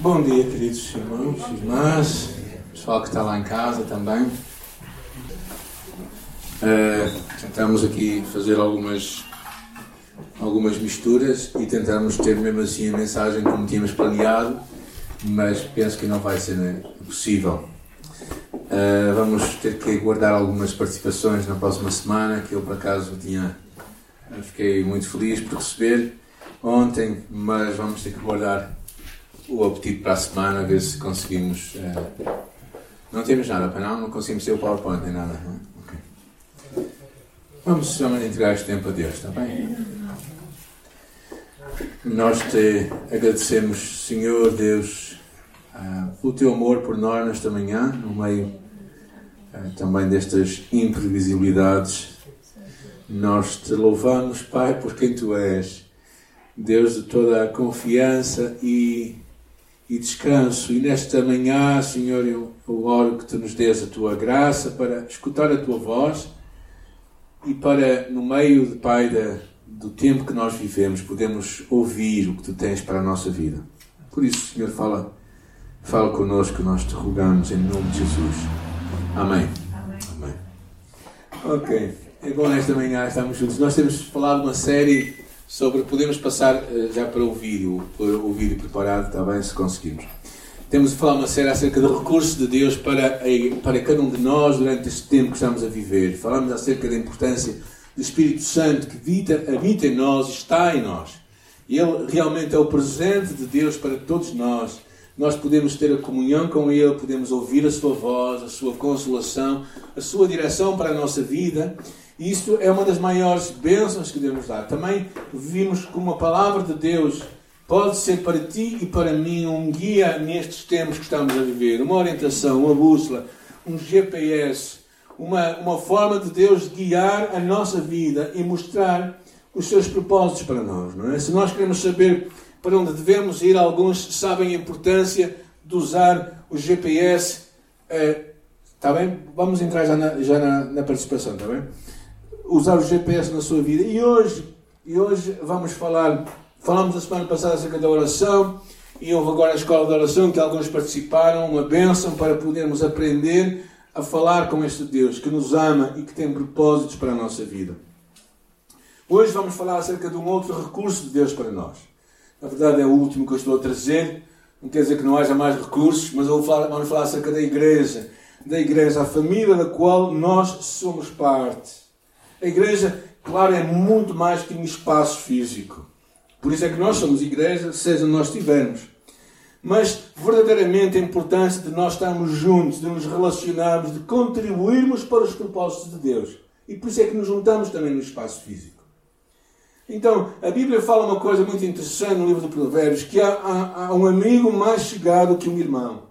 Bom dia, queridos irmãos irmãs, pessoal que está lá em casa também. Uh, tentamos aqui fazer algumas, algumas misturas e tentamos ter mesmo assim a mensagem como tínhamos planeado, mas penso que não vai ser possível. Uh, vamos ter que guardar algumas participações na próxima semana, que eu por acaso tinha, fiquei muito feliz por receber ontem, mas vamos ter que guardar o apetite para a semana, ver se conseguimos. Uh, não temos nada para não, não conseguimos ter o PowerPoint nem nada. É? okay. Vamos somente entregar este tempo a Deus, está bem? Nós te agradecemos, Senhor Deus, uh, o teu amor por nós nesta manhã, no meio uh, também destas imprevisibilidades. Nós te louvamos, Pai, por quem tu és, Deus de toda a confiança e e descanso. E nesta manhã, Senhor, eu, eu oro que tu nos dês a tua graça para escutar a tua voz e para, no meio, de, Pai, da, do tempo que nós vivemos, podemos ouvir o que tu tens para a nossa vida. Por isso, Senhor, fala, fala connosco, nós te rogamos em nome de Jesus. Amém. Amém. Amém. Ok. É bom nesta manhã estarmos juntos. Nós temos falado uma série sobre. Podemos passar uh, já para o vídeo, o vídeo preparado, está bem, se conseguimos. Temos de falar uma série acerca do recurso de Deus para, para cada um de nós durante este tempo que estamos a viver. Falamos acerca da importância do Espírito Santo que habita, habita em nós, está em nós. E Ele realmente é o presente de Deus para todos nós. Nós podemos ter a comunhão com Ele, podemos ouvir a Sua voz, a Sua consolação, a Sua direção para a nossa vida isso é uma das maiores bênçãos que Deus nos dá. Também vimos como a palavra de Deus pode ser para ti e para mim um guia nestes tempos que estamos a viver, uma orientação, uma bússola, um GPS, uma, uma forma de Deus guiar a nossa vida e mostrar os seus propósitos para nós. Não é? Se nós queremos saber para onde devemos ir, alguns sabem a importância de usar o GPS. Está eh, bem? Vamos entrar já na, já na, na participação, está bem? Usar o GPS na sua vida. E hoje, e hoje vamos falar, falamos a semana passada acerca da oração, e houve agora a escola de oração que alguns participaram, uma bênção para podermos aprender a falar com este Deus que nos ama e que tem propósitos para a nossa vida. Hoje vamos falar acerca de um outro recurso de Deus para nós. Na verdade é o último que eu estou a trazer, não quer dizer que não haja mais recursos, mas vamos falar acerca da igreja, da igreja, a família da qual nós somos parte. A igreja, claro, é muito mais que um espaço físico. Por isso é que nós somos igreja, seja nós estivermos. Mas verdadeiramente a importância de nós estarmos juntos, de nos relacionarmos, de contribuirmos para os propósitos de Deus. E por isso é que nos juntamos também no espaço físico. Então, a Bíblia fala uma coisa muito interessante no livro de Provérbios, que há, há, há um amigo mais chegado que um irmão.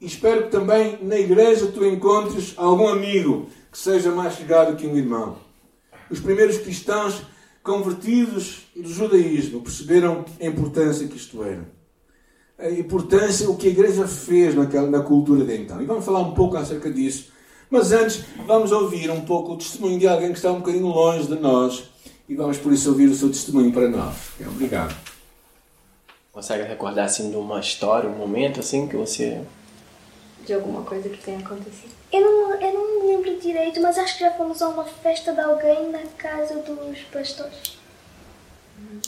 E espero que também na igreja tu encontres algum amigo que seja mais chegado que um irmão os primeiros cristãos convertidos do judaísmo perceberam a importância que isto era. A importância, o que a igreja fez naquela, na cultura de então. E vamos falar um pouco acerca disso. Mas antes, vamos ouvir um pouco o testemunho de alguém que está um bocadinho longe de nós. E vamos por isso ouvir o seu testemunho para nós. Obrigado. Consegue recordar assim de uma história, um momento assim que você. De alguma coisa que tenha acontecido? Eu não, eu não me lembro direito, mas acho que já fomos a uma festa de alguém na casa dos pastores. Uhum.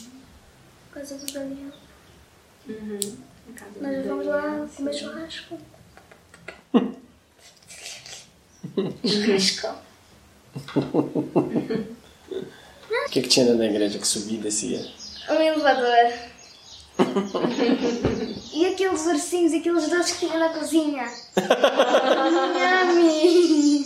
Casa do Daniel. Uhum. Nós vamos lá comer churrasco. churrasco. O que, que tinha da igreja que subia e descia? Um elevador. e aqueles ursinhos e aqueles doces que tinha na cozinha. Yummy!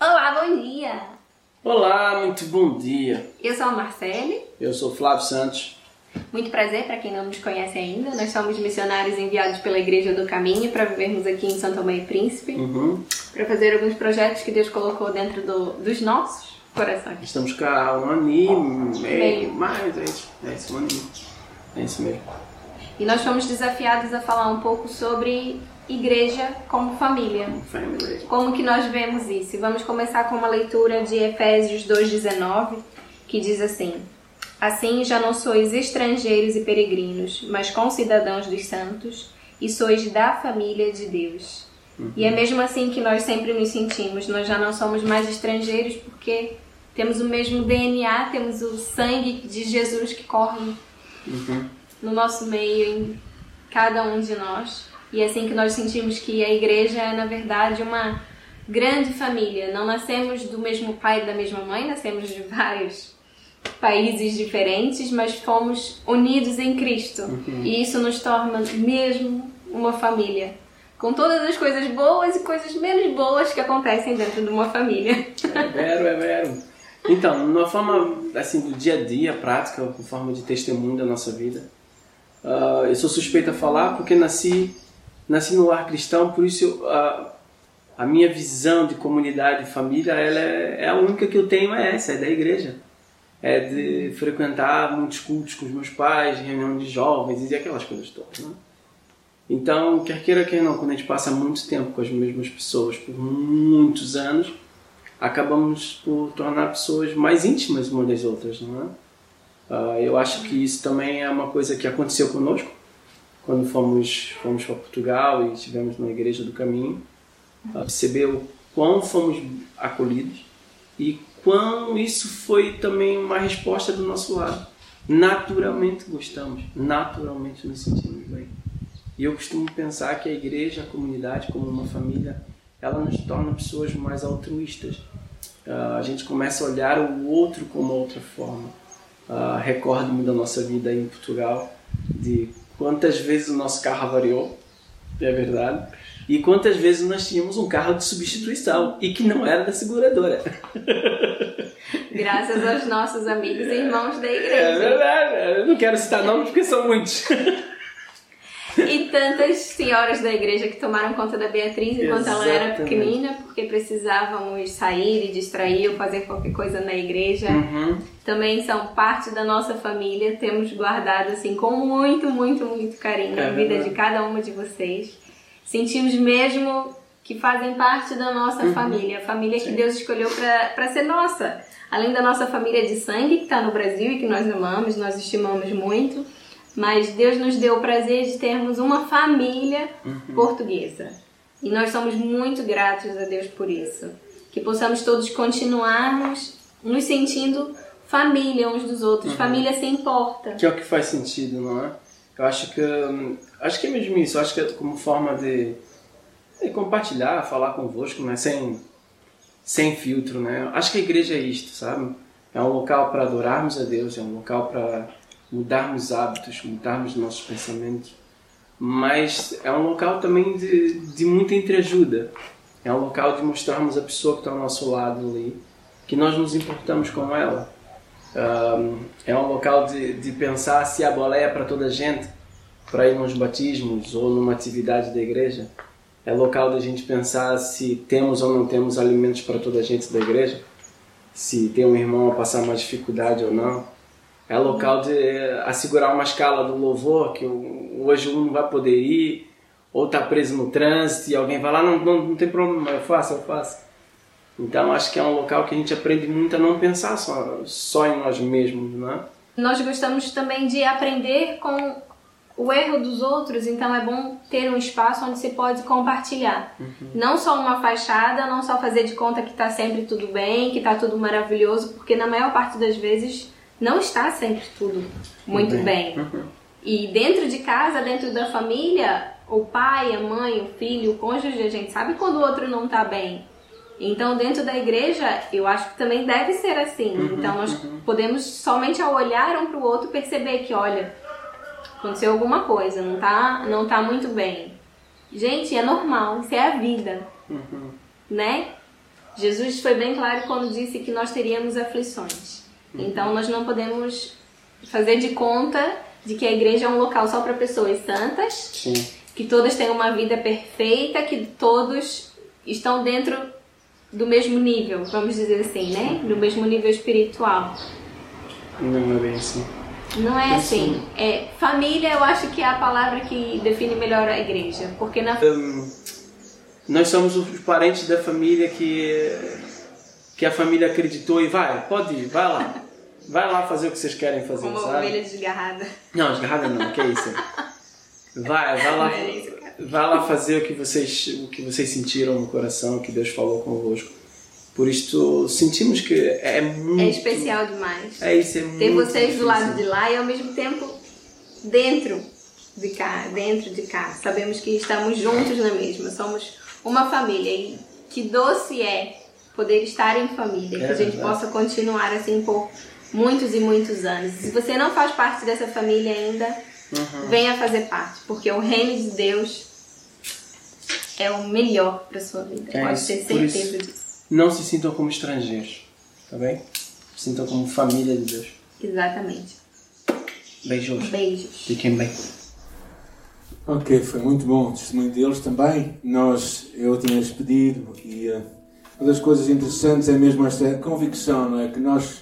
Olá, bom dia! Olá, muito bom dia! Eu sou a Marcele. Eu sou Flávio Santos. Muito prazer para quem não nos conhece ainda. Nós somos missionários enviados pela Igreja do Caminho para vivermos aqui em Santa Tomé e Príncipe, uhum. para fazer alguns projetos que Deus colocou dentro do, dos nossos corações. Estamos cá há um ano e meio, meio. mais, é isso, é isso, um ano e É isso mesmo. E nós fomos desafiados a falar um pouco sobre igreja como família. Family. Como que nós vemos isso? Vamos começar com uma leitura de Efésios 2:19, que diz assim: Assim já não sois estrangeiros e peregrinos, mas concidadãos dos santos, e sois da família de Deus. E é mesmo assim que nós sempre nos sentimos. Nós já não somos mais estrangeiros porque temos o mesmo DNA, temos o sangue de Jesus que corre no nosso meio, em cada um de nós. E é assim que nós sentimos que a igreja é, na verdade, uma grande família. Não nascemos do mesmo pai e da mesma mãe, nascemos de vários países diferentes, mas fomos unidos em Cristo. E isso nos torna mesmo uma família. Com todas as coisas boas e coisas menos boas que acontecem dentro de uma família. É vero, é vero. Então, numa forma assim do dia a dia, prática, com forma de testemunho da nossa vida, ah, eu sou suspeita a falar porque nasci nasci no lar cristão, por isso eu, ah, a minha visão de comunidade e família, ela é, é a única que eu tenho é essa, é da igreja. É de frequentar muitos cultos com os meus pais, reunião de jovens e aquelas coisas todas, né? Então, quer queira, quer não, quando a gente passa muito tempo com as mesmas pessoas por muitos anos, acabamos por tornar pessoas mais íntimas umas das outras, não é? Ah, eu acho que isso também é uma coisa que aconteceu conosco quando fomos fomos para Portugal e estivemos na Igreja do Caminho, ah, perceber quão fomos acolhidos e quão isso foi também uma resposta do nosso lado. Naturalmente gostamos, naturalmente nos sentimos bem. E eu costumo pensar que a igreja, a comunidade, como uma família, ela nos torna pessoas mais altruístas. Ah, a gente começa a olhar o outro como outra forma. Uh, Recordo-me da nossa vida em Portugal, de quantas vezes o nosso carro avariou, é verdade, e quantas vezes nós tínhamos um carro de substituição e que não era da seguradora. Graças aos nossos amigos e irmãos da É igreja. verdade, eu não quero citar nomes porque são muitos. E tantas senhoras da igreja que tomaram conta da Beatriz enquanto ela era Exatamente. pequenina, porque precisávamos sair e distrair ou fazer qualquer coisa na igreja. Uhum. Também são parte da nossa família. Temos guardado assim com muito, muito, muito carinho É a vida de cada uma de vocês. Sentimos mesmo que fazem parte da nossa Uhum. família, a família que Deus escolheu para ser nossa. Além da nossa família de sangue que está no Brasil e que nós amamos, nós estimamos muito, mas Deus nos deu o prazer de termos uma família Uhum. portuguesa. E nós somos muito gratos a Deus por isso. Que possamos todos continuarmos nos sentindo família uns dos outros. Família se importa. Que é o que faz sentido, não é? Eu acho que hum, acho que é mesmo isso. Acho que é como forma de, de compartilhar, falar convosco, né? Sem sem filtro, né? Acho que a igreja é isto, sabe? É um local para adorarmos a Deus, é um local para mudarmos hábitos, mudarmos nossos pensamentos, mas é um local também de, de muita entreajuda. É um local de mostrarmos a pessoa que está ao nosso lado ali, que nós nos importamos com ela. Um, é um local de, de pensar se a boleia é para toda a gente, para ir nos batismos ou numa atividade da igreja. É local da gente pensar se temos ou não temos alimentos para toda a gente da igreja, se tem um irmão a passar uma dificuldade ou não. É local de eh, assegurar uma escala do louvor, que hoje um não vai poder ir, ou está preso no trânsito e alguém vai lá, não, não, não tem problema, eu faço, eu faço. Então acho que é um local que a gente aprende muito a não pensar só, só em nós mesmos, não é? Nós gostamos também de aprender com o erro dos outros, então é bom ter um espaço onde se pode compartilhar. Não só uma fachada, não só fazer de conta que está sempre tudo bem, que está tudo maravilhoso, porque na maior parte das vezes não está sempre tudo muito bem. E dentro de casa, dentro da família, o pai, a mãe, o filho, o cônjuge, a gente sabe quando o outro não está bem. Então, dentro da igreja, eu acho que também deve ser assim. então, nós podemos somente ao olhar um para o outro perceber que, olha, aconteceu alguma coisa, não tá, não tá muito bem. Gente, é normal, isso é a vida, né? Jesus foi bem claro quando disse que nós teríamos aflições. Então, nós não podemos fazer de conta de que a igreja é um local só para pessoas santas, Sim. que todas têm uma vida perfeita, que todos estão dentro do mesmo nível, vamos dizer assim, né? Do mesmo nível espiritual. Não é bem assim. Não é assim. É, família, eu acho que é a palavra que define melhor a igreja. Porque na. Um, nós somos os parentes da família que, que a família acreditou e vai, pode ir, vai lá. Vai lá fazer o que vocês querem fazer, Uma sabe? ovelha desgarrada. Não, desgarrada não, que é isso? Vai, vai lá, vai lá fazer o que vocês, o que vocês sentiram no coração, o que Deus falou convosco. Por isto, sentimos que é muito... É especial demais. É isso, é muito Ter vocês difícil. do lado de lá e ao mesmo tempo dentro de cá, dentro de cá. Sabemos que estamos juntos na mesma, somos uma família. E que doce é poder estar em família, que É a gente verdade. possa continuar assim por muitos e muitos anos. Se você não faz parte dessa família ainda, Uhum. venha fazer parte, porque o reino de Deus é o melhor para sua vida. É Pode isso, ter por isso. certeza disso. Não se sintam como estrangeiros, tá bem? Se sintam como família de Deus. Exatamente. Beijos. Beijos. Fiquem bem. Ok, foi muito bom o testemunho deles também. Nós, eu tinha pedido e eh, uma das coisas interessantes é mesmo esta convicção, não é? Que nós,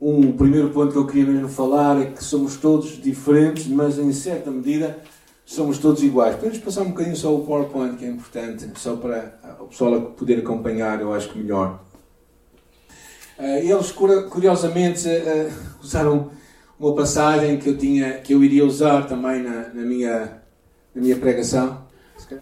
um primeiro ponto que eu queria mesmo falar é que somos todos diferentes, mas em certa medida somos todos iguais. Podemos passar um bocadinho só o PowerPoint, que é importante, só para o pessoal poder acompanhar, eu acho que melhor. Eh, eles, curiosamente, eh, usaram uma passagem que eu tinha que eu iria usar também na, na minha na minha pregação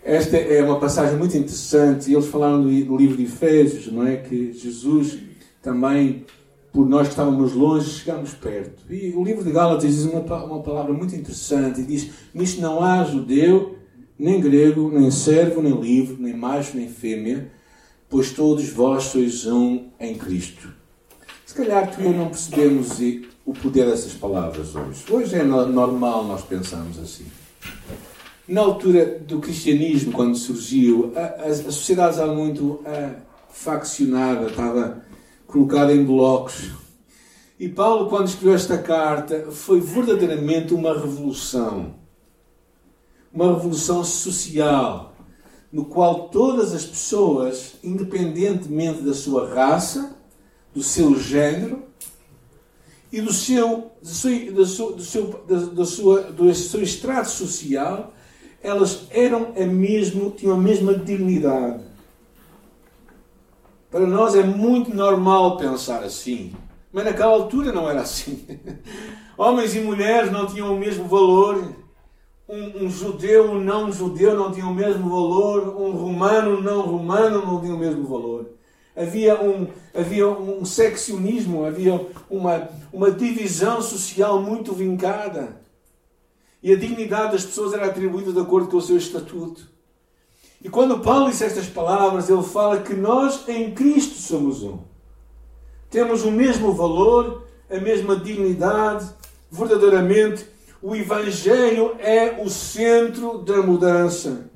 esta é uma passagem muito interessante eles falaram do livro de Efésios não é que Jesus também por nós que estávamos longe chegamos perto e o livro de Gálatas diz uma, uma palavra muito interessante e diz nisto não há judeu nem grego nem servo nem livre nem macho nem fêmea pois todos vós sois um em Cristo se calhar tu e eu não percebemos o poder dessas palavras hoje. Hoje é no- normal nós pensarmos assim. Na altura do cristianismo, quando surgiu, a, a- a sociedade estava muito ah, faccionada, estava colocada em blocos. E Paulo, quando escreveu esta carta, foi verdadeiramente uma revolução. Uma revolução social, no qual todas as pessoas, independentemente da sua raça, do seu género e do seu, do seu, do seu, do seu, sua, do seu extrato social, elas eram a mesmo, tinham a mesma dignidade. Para nós é muito normal pensar assim, mas naquela altura não era assim. Homens e mulheres não tinham o mesmo valor. Um, um judeu, um não judeu não tinham o mesmo valor. Um romano, um não romano não tinham o mesmo valor. Havia um, havia um seccionismo, havia uma, uma divisão social muito vincada. E a dignidade das pessoas era atribuída de acordo com o seu estatuto. E quando Paulo disse estas palavras, ele fala que nós em Cristo somos um. Temos o mesmo valor, a mesma dignidade, verdadeiramente. O Evangelho é o centro da mudança.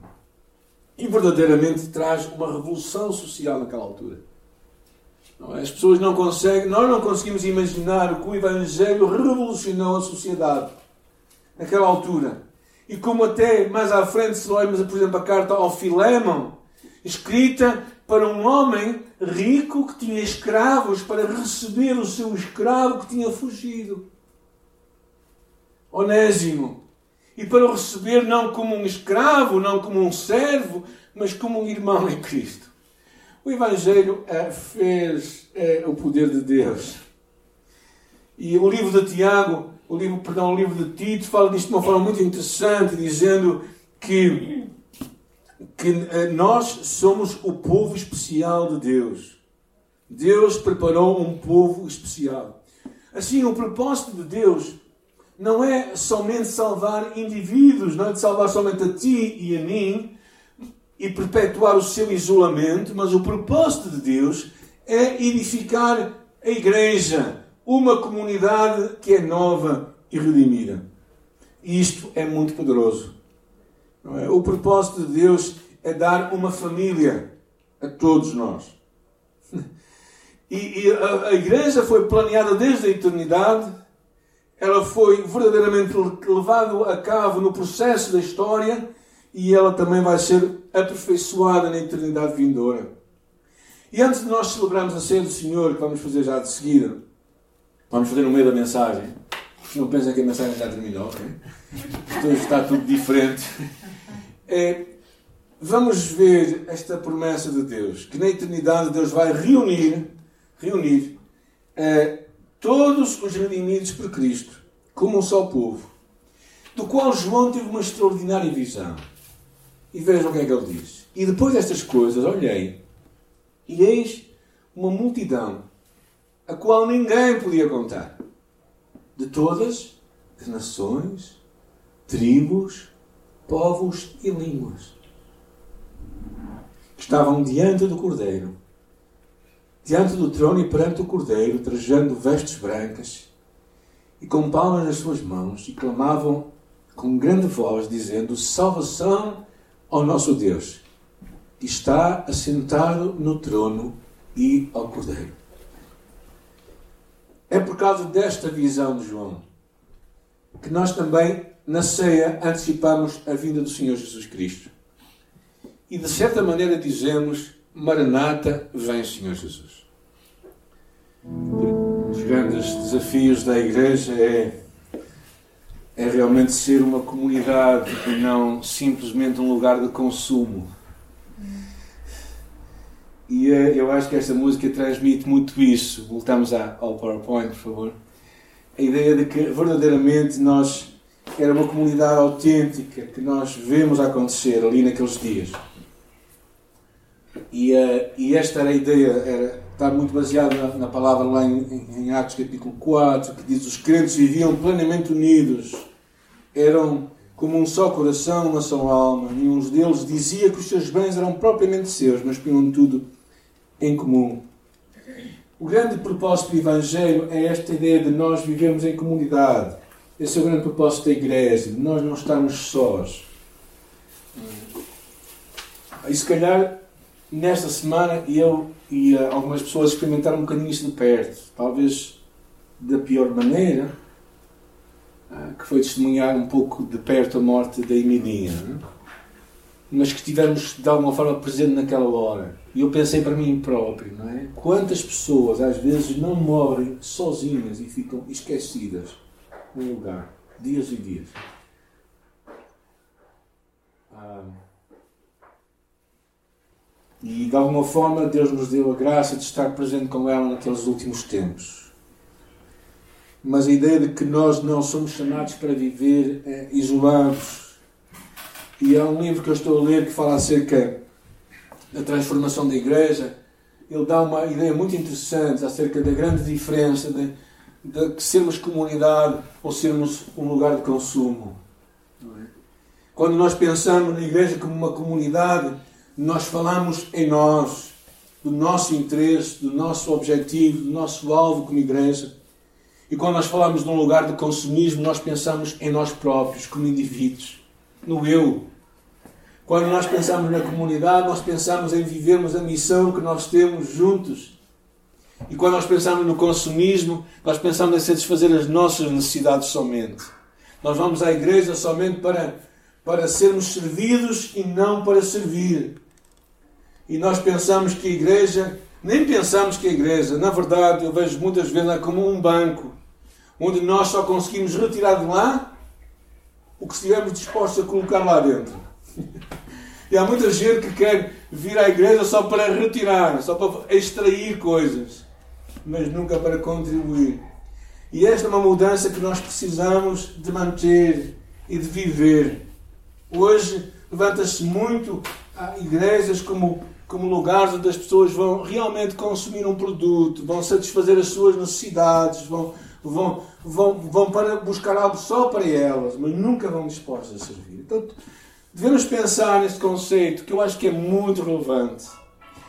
E verdadeiramente traz uma revolução social naquela altura. É? As pessoas não conseguem, nós não conseguimos imaginar o que o Evangelho revolucionou a sociedade naquela altura. E como até mais à frente, se lemos, por exemplo, a carta ao Filémon, escrita para um homem rico que tinha escravos para receber o seu escravo que tinha fugido. Onésimo. E para o receber não como um escravo, não como um servo, mas como um irmão em Cristo. O Evangelho eh, fez eh, o poder de Deus. E o livro de Tiago, o livro, perdão, o livro de Tito fala disto de uma forma muito interessante, dizendo que, que eh, nós somos o povo especial de Deus. Deus preparou um povo especial. Assim, o propósito de Deus não é somente salvar indivíduos, não é de salvar somente a ti e a mim e perpetuar o seu isolamento, mas o propósito de Deus é edificar a igreja, uma comunidade que é nova e redimida. Isto é muito poderoso. É? O propósito de Deus é dar uma família a todos nós. E, e a, a igreja foi planeada desde a eternidade, ela foi verdadeiramente levada a cabo no processo da história e ela também vai ser aperfeiçoada na eternidade vindoura. E antes de nós celebrarmos a ceia do Senhor, que vamos fazer já de seguida, vamos fazer no meio da mensagem, Não pensem que a mensagem já terminou, ok? Então está tudo diferente. É, vamos ver esta promessa de Deus, que na eternidade Deus vai reunir, reunir é, todos os redimidos por Cristo, como um só povo, do qual João teve uma extraordinária visão. E vejam o que é que ele diz. E depois destas coisas, olhei, e eis uma multidão, a qual ninguém podia contar, de todas as nações, tribos, povos e línguas, estavam diante do Cordeiro, diante do trono e perante o Cordeiro, trajando vestes brancas e com palmas nas suas mãos, e clamavam com grande voz, dizendo: Salvação ao nosso Deus, que está assentado no trono e ao Cordeiro. É por causa desta visão de João que nós também, na ceia, antecipamos a vinda do Senhor Jesus Cristo. E de certa maneira dizemos: Maranata, vem Senhor Jesus. Um dos grandes desafios da Igreja é, é realmente ser uma comunidade e não simplesmente um lugar de consumo e uh, eu acho que esta música transmite muito isso. Voltamos ao PowerPoint, por favor. A ideia de que verdadeiramente nós era uma comunidade autêntica que nós vemos acontecer ali naqueles dias. E, uh, e esta era a ideia, era, está muito baseada na, na, palavra lá em, em, Atos capítulo 4, que diz os crentes viviam plenamente unidos, eram como um só coração, uma só alma. Nenhum deles dizia que os seus bens eram propriamente seus, mas punham tudo em comum. O grande propósito do Evangelho é esta ideia de nós vivemos em comunidade. Esse é o grande propósito da igreja, de nós não estarmos sós. E se calhar, nesta semana, eu e algumas pessoas experimentaram um bocadinho isto de perto. Talvez da pior maneira, ah, que foi testemunhar um pouco de perto a morte da Emidinha. Mas que estivemos de alguma forma presente naquela hora. E eu pensei para mim próprio, não é? Quantas pessoas às vezes não morrem sozinhas e ficam esquecidas num lugar, dias e dias. Ah, e de alguma forma Deus nos deu a graça de estar presente com ela naqueles últimos tempos. Mas a ideia de que nós não somos chamados para viver é, isolados. E há um livro que eu estou a ler que fala acerca da transformação da igreja, ele dá uma ideia muito interessante acerca da grande diferença de, de sermos comunidade ou sermos um lugar de consumo. É? Quando nós pensamos na igreja como uma comunidade, nós falamos em nós, do nosso interesse, do nosso objetivo, do nosso alvo como igreja. E quando nós falamos de um lugar de consumismo, nós pensamos em nós próprios, como indivíduos, no eu, quando nós pensamos na comunidade, nós pensamos em vivermos a missão que nós temos juntos. E quando nós pensamos no consumismo, nós pensamos em satisfazer as nossas necessidades somente. Nós vamos à igreja somente para, para sermos servidos e não para servir. E nós pensamos que a igreja, nem pensamos que a igreja, na verdade, eu vejo muitas vezes é como um banco, onde nós só conseguimos retirar de lá o que estivermos dispostos a colocar lá dentro. E há muita gente que quer vir à igreja só para retirar, só para extrair coisas, mas nunca para contribuir. E esta é uma mudança que nós precisamos de manter e de viver. Hoje levanta-se muito a igrejas como, como lugares onde as pessoas vão realmente consumir um produto, vão satisfazer as suas necessidades, vão, vão, vão, vão para buscar algo só para elas, mas nunca vão dispostas a servir. Então, Devemos pensar neste conceito que eu acho que é muito relevante.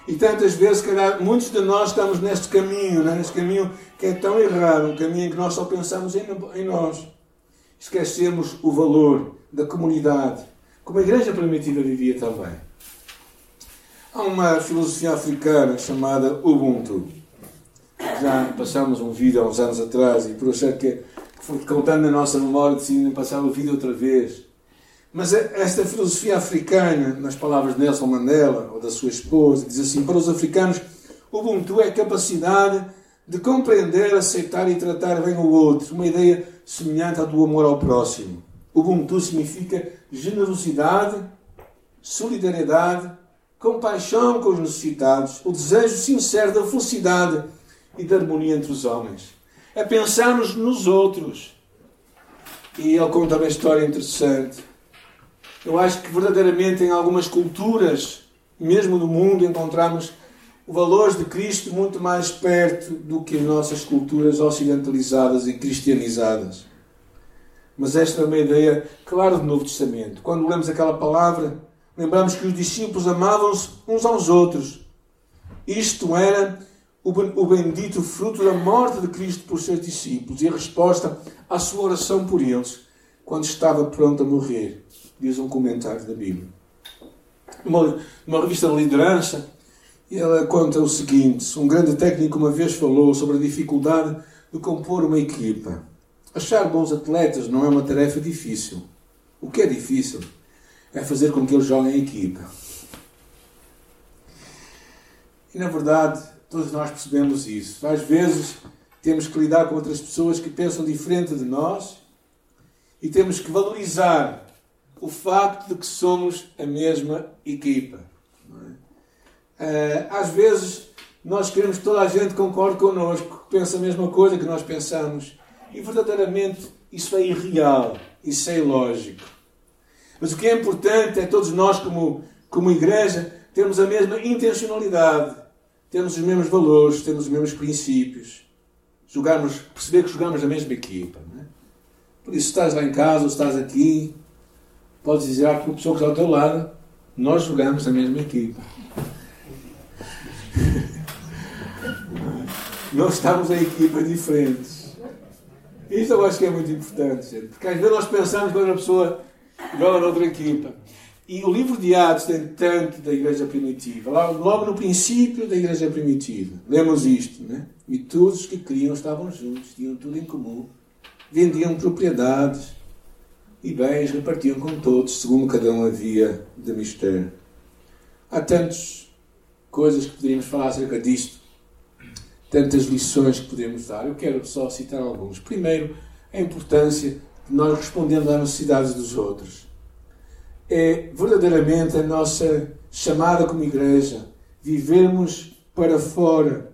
E tantas vezes, calhar, muitos de nós estamos neste caminho, né? neste caminho que é tão errado, um caminho que nós só pensamos em, em nós. Esquecemos o valor da comunidade, como a igreja primitiva vivia também. Há uma filosofia africana chamada Ubuntu. Já passámos um vídeo há uns anos atrás e por achar que, contando na nossa memória, decidimos passar o vídeo outra vez. Mas esta filosofia africana, nas palavras de Nelson Mandela ou da sua esposa, diz assim: para os africanos, o Ubuntu é a capacidade de compreender, aceitar e tratar bem o outro. Uma ideia semelhante ao do amor ao próximo. Ubuntu significa generosidade, solidariedade, compaixão com os necessitados, o desejo sincero da felicidade e da harmonia entre os homens. É pensarmos nos outros. E ele conta uma história interessante. Eu acho que verdadeiramente em algumas culturas, mesmo no mundo, encontramos o valor de Cristo muito mais perto do que as nossas culturas ocidentalizadas e cristianizadas. Mas esta é uma ideia clara do Novo Testamento. Quando lemos aquela palavra, lembramos que os discípulos amavam-se uns aos outros. Isto era o bendito fruto da morte de Cristo por seus discípulos e a resposta à sua oração por eles quando estava pronto a morrer, diz um comentário da Bíblia. Uma, uma revista de liderança, ela conta o seguinte: um grande técnico uma vez falou sobre a dificuldade de compor uma equipa. Achar bons atletas não é uma tarefa difícil. O que é difícil é fazer com que eles joguem em equipa. E na verdade, todos nós percebemos isso. Às vezes temos que lidar com outras pessoas que pensam diferente de nós e temos que valorizar o facto de que somos a mesma equipa. É? Às vezes nós queremos que toda a gente concorde connosco, que pense a mesma coisa que nós pensamos. E verdadeiramente isso é irreal, isso é ilógico. Mas o que é importante é todos nós, como, como igreja, termos a mesma intencionalidade, termos os mesmos valores, termos os mesmos princípios, jogarmos, perceber que jogamos na mesma equipa. É? Por isso, se estás lá em casa ou estás aqui, podes dizer à pessoa que está ao teu lado: nós jogamos na mesma equipa. Não estamos em equipas diferentes. Isto eu acho que é muito importante, gente, porque às vezes nós pensamos que outra pessoa joga noutra equipa. E o livro de Atos tem tanto da igreja primitiva. Logo no princípio da igreja primitiva. Lemos isto, né? E todos os que criam estavam juntos, tinham tudo em comum. Vendiam propriedades e bens, repartiam com todos, segundo cada um havia de mistério. Há tantas coisas que poderíamos falar acerca disto. Tantas lições que podemos dar. Eu quero só citar alguns. Primeiro, a importância de nós respondermos às necessidades dos outros é verdadeiramente a nossa chamada como igreja. Vivermos para fora,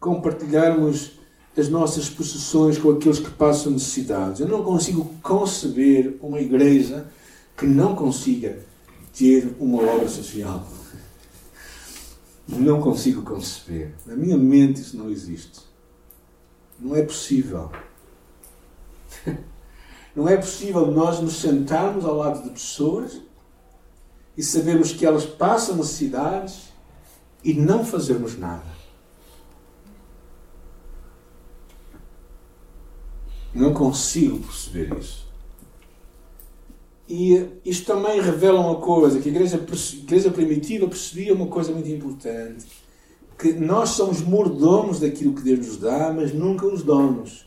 compartilharmos as nossas possessões com aqueles que passam necessidades. Eu não consigo conceber uma igreja que não consiga ter uma obra social. Não consigo conceber. Na minha mente isso não existe. Não é possível. Não é possível nós nos sentarmos ao lado de pessoas e sabemos que elas passam necessidades e não fazermos nada. Não consigo perceber isso. E isto também revela uma coisa, que a igreja, a igreja primitiva percebia uma coisa muito importante, que nós somos mordomos daquilo que Deus nos dá, mas nunca os donos.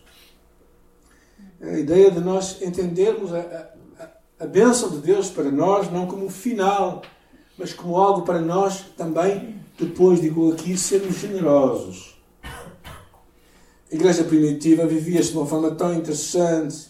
A ideia de nós entendermos a, a bênção de Deus para nós não como final, mas como algo para nós também, depois, digo aqui, sermos generosos. A igreja primitiva vivia-se de uma forma tão interessante,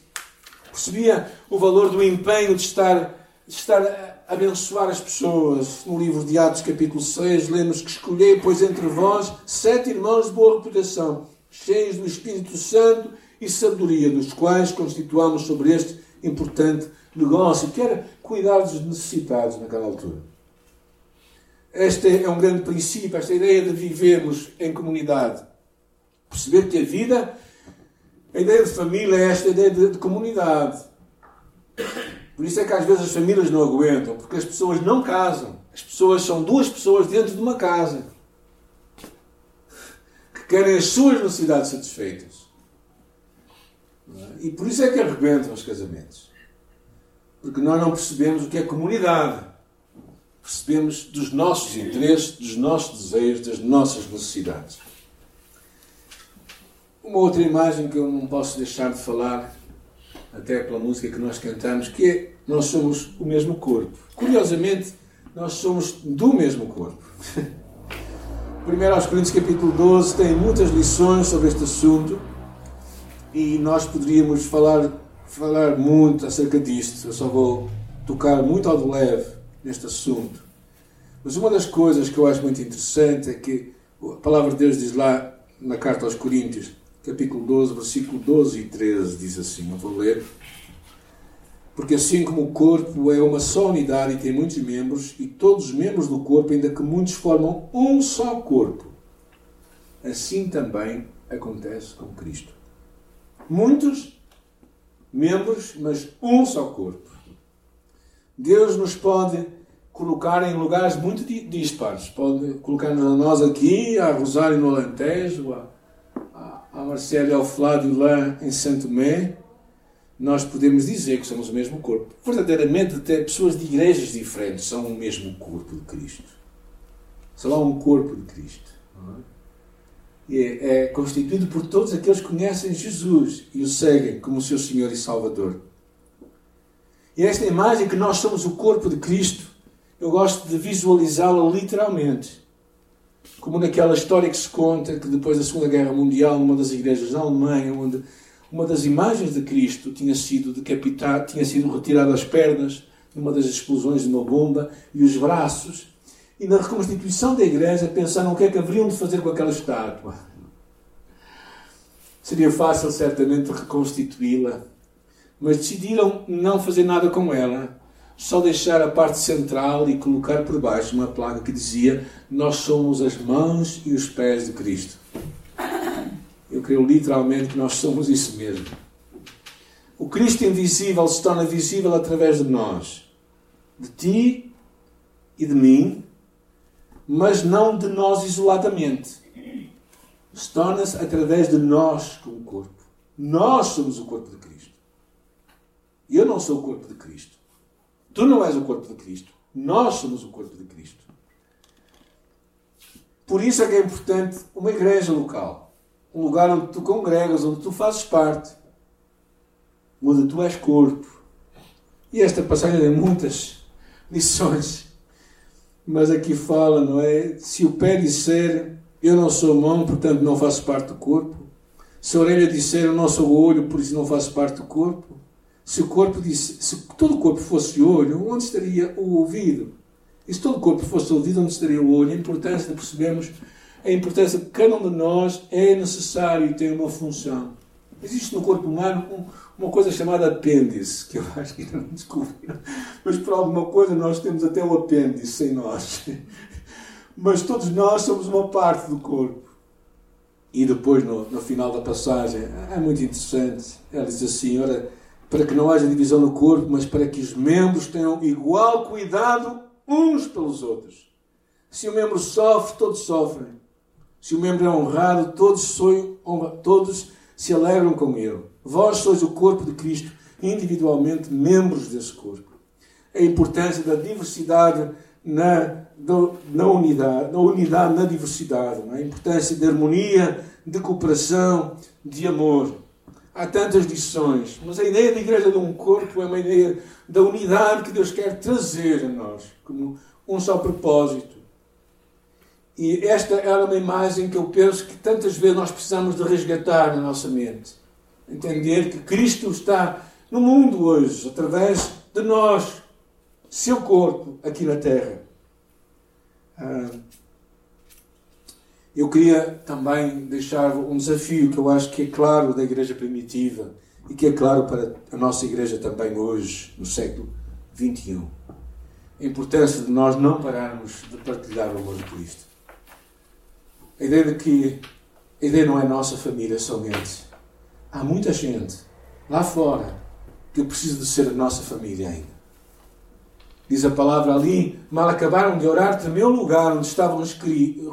percebia o valor do empenho de estar, de estar a abençoar as pessoas. No livro de Atos, capítulo 6, lemos que escolhei, pois, entre vós sete irmãos de boa reputação, cheios do Espírito Santo e sabedoria, dos quais constituamos sobre este importante negócio, que era cuidar dos necessitados naquela altura. Este é um grande princípio, esta ideia de vivermos em comunidade. Perceber que a vida, a ideia de família é esta ideia de, de comunidade. Por isso é que às vezes as famílias não aguentam, porque as pessoas não casam. As pessoas são duas pessoas dentro de uma casa que querem as suas necessidades satisfeitas. E por isso é que arrebentam os casamentos. Porque nós não percebemos o que é comunidade. Percebemos dos nossos interesses, dos nossos desejos, das nossas necessidades. Uma outra imagem que eu não posso deixar de falar, até pela música que nós cantamos, que é nós somos o mesmo corpo. Curiosamente, nós somos do mesmo corpo. Primeiro aos Coríntios capítulo 12 tem muitas lições sobre este assunto e nós poderíamos falar, falar muito acerca disto. Eu só vou tocar muito ao de leve neste assunto. Mas uma das coisas que eu acho muito interessante é que a palavra de Deus diz lá na carta aos Coríntios, capítulo 12, versículo 12 e 13, diz assim: Eu vou ler. Porque assim como o corpo é uma só unidade e tem muitos membros, e todos os membros do corpo, ainda que muitos formam um só corpo, assim também acontece com Cristo. Muitos membros, mas um só corpo. Deus nos pode colocar em lugares muito dispares. Pode colocar-nos a nós aqui, a Rosário no Alentejo, a, a, a e ao Flávio lá em Santo Tomé. Nós podemos dizer que somos o mesmo corpo. Verdadeiramente, até pessoas de igrejas diferentes são o mesmo corpo de Cristo. Só há um corpo de Cristo. É? É, é constituído por todos aqueles que conhecem Jesus e o seguem como seu Senhor e Salvador. E esta imagem que nós somos o corpo de Cristo, eu gosto de visualizá-la literalmente. Como naquela história que se conta que depois da Segunda Guerra Mundial, numa das igrejas na Alemanha, onde uma das imagens de Cristo tinha sido decapitada, tinha sido retirada as pernas numa das explosões de uma bomba e os braços e na reconstituição da igreja pensaram o que é que haveriam de fazer com aquela estátua. Seria fácil, certamente, reconstituí-la, mas decidiram não fazer nada com ela, só deixar a parte central e colocar por baixo uma placa que dizia: Nós somos as mãos e os pés de Cristo. Eu creio literalmente que nós somos isso mesmo. O Cristo invisível se torna visível através de nós, de ti e de mim, mas não de nós isoladamente. Se torna-se através de nós como corpo. Nós somos o corpo de Cristo. Eu não sou o corpo de Cristo. Tu não és o corpo de Cristo. Nós somos o corpo de Cristo. Por isso é que é importante uma igreja local. Um lugar onde tu congregas, onde tu fazes parte. Onde tu és corpo. E esta passagem tem muitas lições mas aqui fala, não é? Se o pé disser eu não sou mão, portanto não faço parte do corpo. Se a orelha disser eu não sou olho, por isso não faço parte do corpo. Se o corpo disse, se todo o corpo fosse olho, onde estaria o ouvido? E se todo o corpo fosse ouvido, onde estaria o olho? A importância de percebermos a importância de cada um de nós é necessário e tem uma função. Existe no corpo humano um, uma coisa chamada apêndice, que eu acho que ainda não descobriram, mas por alguma coisa nós temos até o apêndice em nós. Mas todos nós somos uma parte do corpo. E depois, no, no final da passagem, é muito interessante. Ela diz assim: ora, para que não haja divisão no corpo, mas para que os membros tenham igual cuidado uns pelos outros. Se o membro sofre, todos sofrem. Se o membro é honrado, todos, sonham, todos se alegram com ele. Vós sois o corpo de Cristo, individualmente membros desse corpo. A importância da diversidade na, na unidade, na unidade na diversidade, é? a importância de harmonia, de cooperação, de amor. Há tantas lições, mas a ideia da igreja de um corpo é uma ideia da unidade que Deus quer trazer a nós, como um só propósito. E esta era uma imagem que eu penso que tantas vezes nós precisamos de resgatar na nossa mente. Entender que Cristo está no mundo hoje, através de nós, seu corpo, aqui na Terra. Ah, eu queria também deixar um desafio que eu acho que é claro da Igreja primitiva e que é claro para a nossa Igreja também hoje, no século XXI. A importância de nós não pararmos de partilhar o amor de Cristo. A ideia de que a ideia não é nossa família somente. Há muita gente lá fora que precisa de ser a nossa família ainda. Diz a palavra ali, mal acabaram de orar, tremeu o lugar onde estavam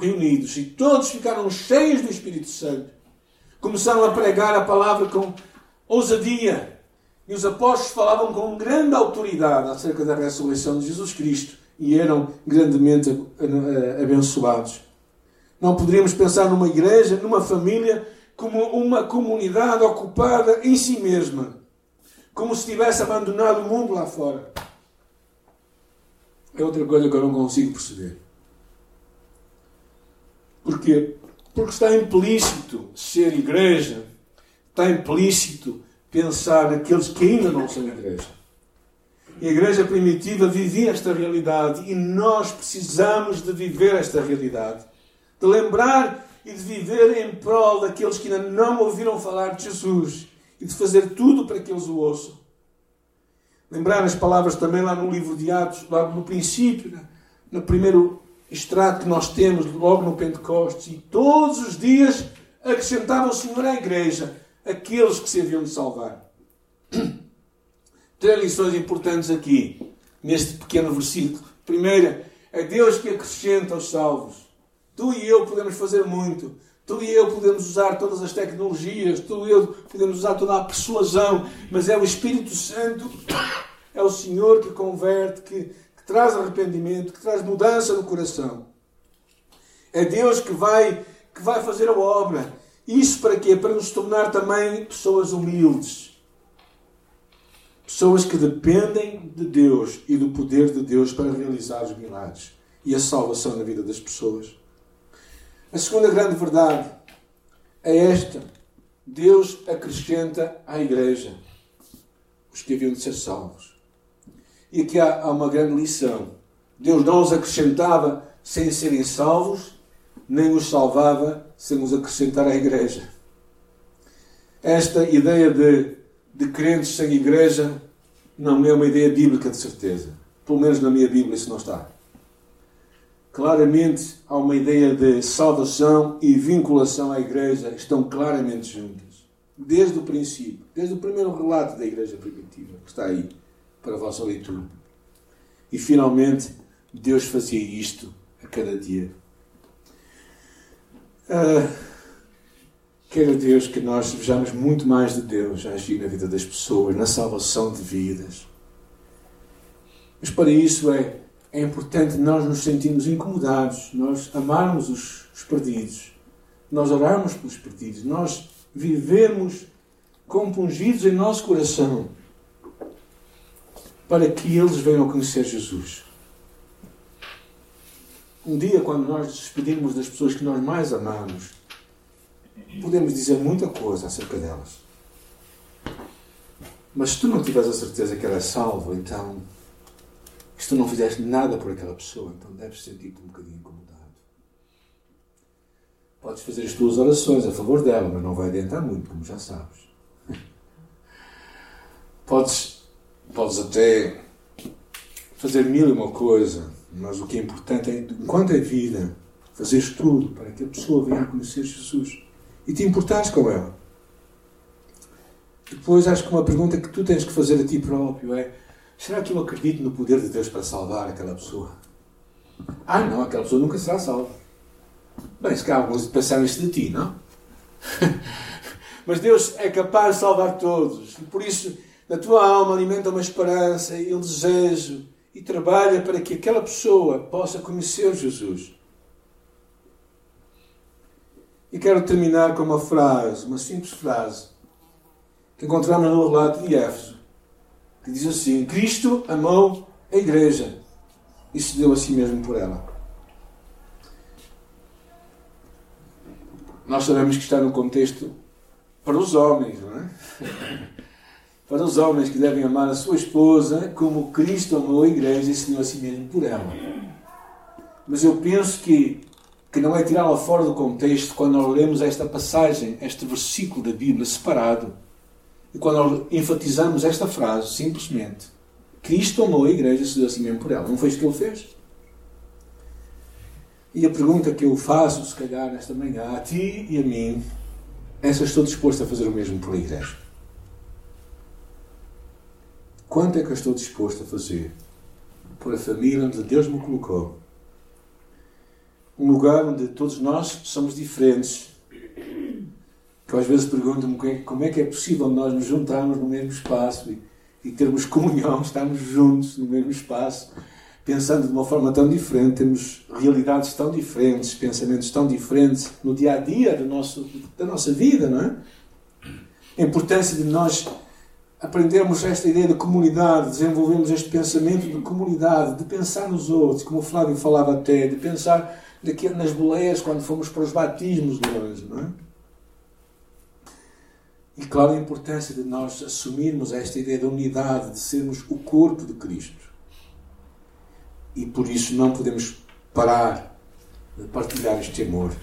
reunidos e todos ficaram cheios do Espírito Santo. Começaram a pregar a palavra com ousadia. E os apóstolos falavam com grande autoridade acerca da ressurreição de Jesus Cristo e eram grandemente abençoados. Não poderíamos pensar numa igreja, numa família, como uma comunidade ocupada em si mesma, como se tivesse abandonado o mundo lá fora. É outra coisa que eu não consigo perceber. Porquê? Porque está implícito ser igreja está implícito pensar naqueles que ainda não são igreja. E a igreja primitiva vivia esta realidade e nós precisamos de viver esta realidade. De lembrar e de viver em prol daqueles que ainda não ouviram falar de Jesus e de fazer tudo para que eles o ouçam. Lembrar as palavras também lá no livro de Atos, logo no princípio, no primeiro extrato que nós temos, logo no Pentecostes, e todos os dias acrescentava o Senhor à igreja aqueles que se haviam de salvar. Três lições importantes aqui, neste pequeno versículo. Primeira, é Deus que acrescenta os salvos. Tu e eu podemos fazer muito. Tu e eu podemos usar todas as tecnologias, tu e eu podemos usar toda a persuasão, mas é o Espírito Santo, é o Senhor que converte, que, que traz arrependimento, que traz mudança no coração. É Deus que vai, que vai fazer a obra. Isso para quê? Para nos tornar também pessoas humildes. Pessoas que dependem de Deus e do poder de Deus para realizar os milagres e a salvação na vida das pessoas. A segunda grande verdade é esta: Deus acrescenta à igreja os que haviam de ser salvos. E aqui há, uma grande lição. Deus não os acrescentava sem serem salvos, nem os salvava sem os acrescentar à igreja. Esta ideia de de crentes sem igreja não é uma ideia bíblica de certeza. Pelo menos na minha Bíblia isso não está. Claramente há uma ideia de salvação e vinculação à igreja estão claramente juntas. Desde o princípio, desde o primeiro relato da igreja primitiva, que está aí para a vossa leitura. E finalmente, Deus fazia isto a cada dia. Uh, Queira Deus que nós vejamos muito mais de Deus agir na vida das pessoas, na salvação de vidas. Mas para isso é, é importante nós nos sentirmos incomodados, nós amarmos os, os perdidos, nós orarmos pelos perdidos, nós vivermos compungidos em nosso coração para que eles venham a conhecer Jesus. Um dia, quando nós nos despedimos das pessoas que nós mais amamos, podemos dizer muita coisa acerca delas. Mas se tu não tiveres a certeza que ela é salva, então, se tu não fizeste nada por aquela pessoa, então deves sentir-te um bocadinho incomodado. Podes fazer as tuas orações a favor dela, mas não vai adiantar muito, como já sabes. Podes, podes até fazer mil e uma coisa, mas o que é importante é, enquanto é vida, fazeres tudo para que a pessoa venha a conhecer Jesus e te importares com ela. Depois acho que uma pergunta que tu tens que fazer a ti próprio é: será que eu acredito no poder de Deus para salvar aquela pessoa? Ah, não, aquela pessoa nunca será salva. Bem, se calhar alguns pensaram isso de ti, não? Mas Deus é capaz de salvar todos. E por isso, na tua alma alimenta uma esperança e um desejo e trabalha para que aquela pessoa possa conhecer Jesus. E quero terminar com uma frase, uma simples frase, que encontramos no relato de Éfeso, que diz assim: Cristo amou a Igreja e se deu a si mesmo por ela. Nós sabemos que está no contexto para os homens, não é? para os homens que devem amar a sua esposa como Cristo amou a Igreja e se deu a si mesmo por ela. Mas eu penso que que não é tirá-la fora do contexto quando nós lemos esta passagem, este versículo da Bíblia separado, e quando enfatizamos esta frase, simplesmente, Cristo amou a igreja e se deu assim mesmo por ela. Não foi isso que ele fez? E a pergunta que eu faço, se calhar, nesta manhã, a ti e a mim, é se eu estou disposto a fazer o mesmo pela igreja. Quanto é que eu estou disposto a fazer por a família onde Deus me colocou? um lugar onde todos nós somos diferentes. Que às vezes pergunto-me como é que é possível nós nos juntarmos no mesmo espaço e, e termos comunhão, estarmos juntos no mesmo espaço, pensando de uma forma tão diferente, temos realidades tão diferentes, pensamentos tão diferentes no dia a dia do nosso, da nossa vida, não é? A importância de nós aprendermos esta ideia de comunidade, desenvolvermos este pensamento de comunidade, de pensar nos outros, como o Flávio falava até, de pensar nas boleias quando fomos para os batismos de longe, não é? E claro a importância de nós assumirmos esta ideia da unidade, de sermos o corpo de Cristo. E por isso não podemos parar de partilhar este amor